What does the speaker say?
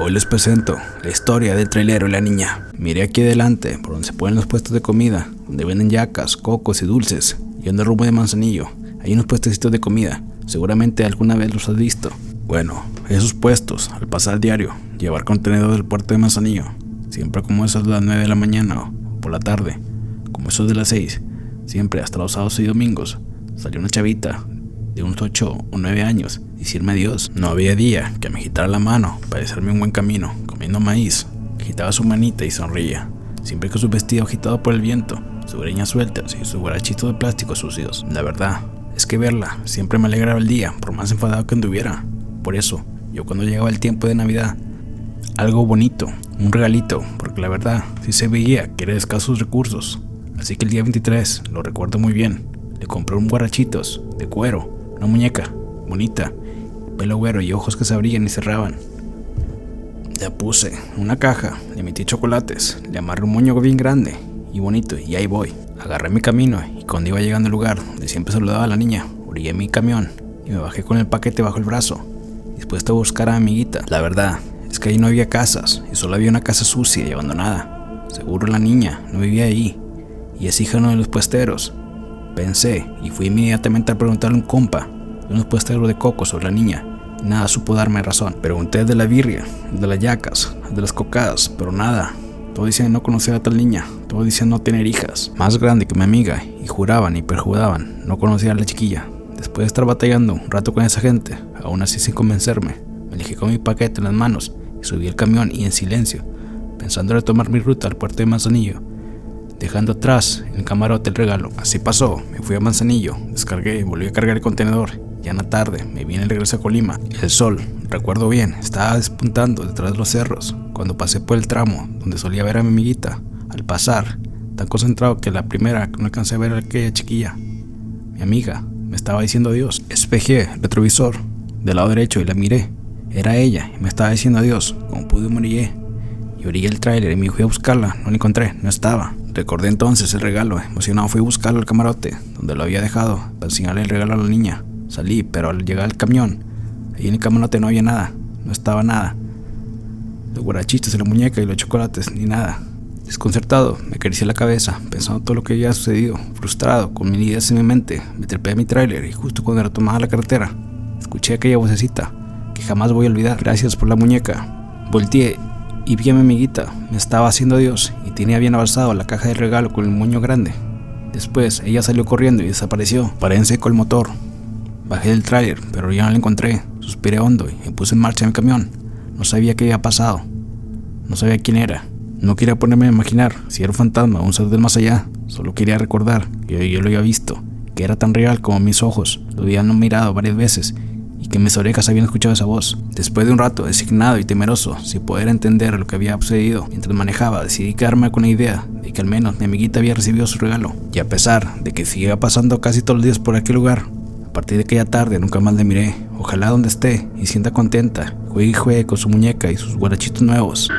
Hoy les presento la historia del trailero y la niña. Miré aquí adelante, por donde se ponen los puestos de comida, donde venden yacas, cocos y dulces, y ando rumbo de Manzanillo. Hay unos puestecitos de comida, seguramente alguna vez los has visto. Bueno, esos puestos, al pasar diario, llevar contenedor del puerto de Manzanillo, siempre como esas de las 9 de la mañana o por la tarde, como esos de las 6, siempre hasta los sábados y domingos, salió una chavita de unos 8 o 9 años decirme adiós. No había día que me agitara la mano para hacerme un buen camino, comiendo maíz. Agitaba su manita y sonría, siempre con su vestido agitado por el viento, su greñas sueltas y su guarachito de plástico sucios. La verdad es que verla siempre me alegraba el día, por más enfadado que anduviera. Por eso, yo cuando llegaba el tiempo de Navidad, algo bonito, un regalito, porque la verdad sí se veía que era de escasos recursos. Así que el día 23, lo recuerdo muy bien, le compré un guarachitos de cuero, una muñeca bonita, pelo güero y ojos que se abrían y cerraban. La puse en una caja, le metí chocolates, le amarré un moño bien grande y bonito y ahí voy. Agarré mi camino y cuando iba llegando al lugar donde siempre saludaba a la niña, orillé mi camión y me bajé con el paquete bajo el brazo, dispuesto a buscar a mi amiguita. La verdad es que ahí no había casas y solo había una casa sucia y abandonada. Seguro la niña no vivía ahí y es hija uno de los puesteros. Pensé y fui inmediatamente a preguntarle a un compa de unos puesteros de coco sobre la niña Nada supo darme razón. Pregunté de la birria, de las yacas, de las cocadas, pero nada. Todo dicen no conocer a tal niña, todo dicen no tener hijas. Más grande que mi amiga, y juraban y perjuraban no conocer a la chiquilla. Después de estar batallando un rato con esa gente, aún así sin convencerme, me elegí con mi paquete en las manos y subí el camión y en silencio, pensando en retomar mi ruta al puerto de Manzanillo, dejando atrás el camarote el regalo. Así pasó, me fui a Manzanillo, descargué, volví a cargar el contenedor ya en la tarde me viene el regreso a Colima. El sol, recuerdo bien, estaba despuntando detrás de los cerros cuando pasé por el tramo donde solía ver a mi amiguita. Al pasar, tan concentrado que la primera no alcancé a ver a aquella chiquilla. Mi amiga me estaba diciendo adiós. Espejé el retrovisor del lado derecho y la miré. Era ella y me estaba diciendo adiós. Como pude morir y orillé el tráiler y me fui a buscarla. No la encontré, no estaba. Recordé entonces el regalo. Emocionado fui a buscarlo al camarote, donde lo había dejado, para enseñarle el regalo a la niña. Salí, pero al llegar al camión, ahí en el camarote no había nada, no estaba nada. Los guarachitos y la muñeca y los chocolates, ni nada. Desconcertado, me acaricié la cabeza, pensando todo lo que había sucedido. Frustrado, con mil ideas en mi mente, me trepé a mi tráiler y justo cuando retomaba la carretera, escuché aquella vocecita que jamás voy a olvidar. Gracias por la muñeca. Volteé y vi mi amiguita. Me estaba haciendo Dios y tenía bien avanzado la caja de regalo con el moño grande. Después, ella salió corriendo y desapareció. Paré en seco el motor. Bajé del tráiler, pero ya no la encontré. Suspiré hondo y puse en marcha mi camión. No sabía qué había pasado. No sabía quién era. No quería ponerme a imaginar si era un fantasma o un ser del más allá. Solo quería recordar que yo lo había visto, que era tan real como mis ojos. Lo habían mirado varias veces y que mis orejas habían escuchado esa voz. Después de un rato, designado y temeroso, sin poder entender lo que había sucedido, mientras manejaba, decidí quedarme con la idea de que al menos mi amiguita había recibido su regalo. Y a pesar de que seguía pasando casi todos los días por aquel lugar, a partir de aquella tarde nunca más le miré. Ojalá donde esté y sienta contenta. Juegue y juegue con su muñeca y sus guarachitos nuevos.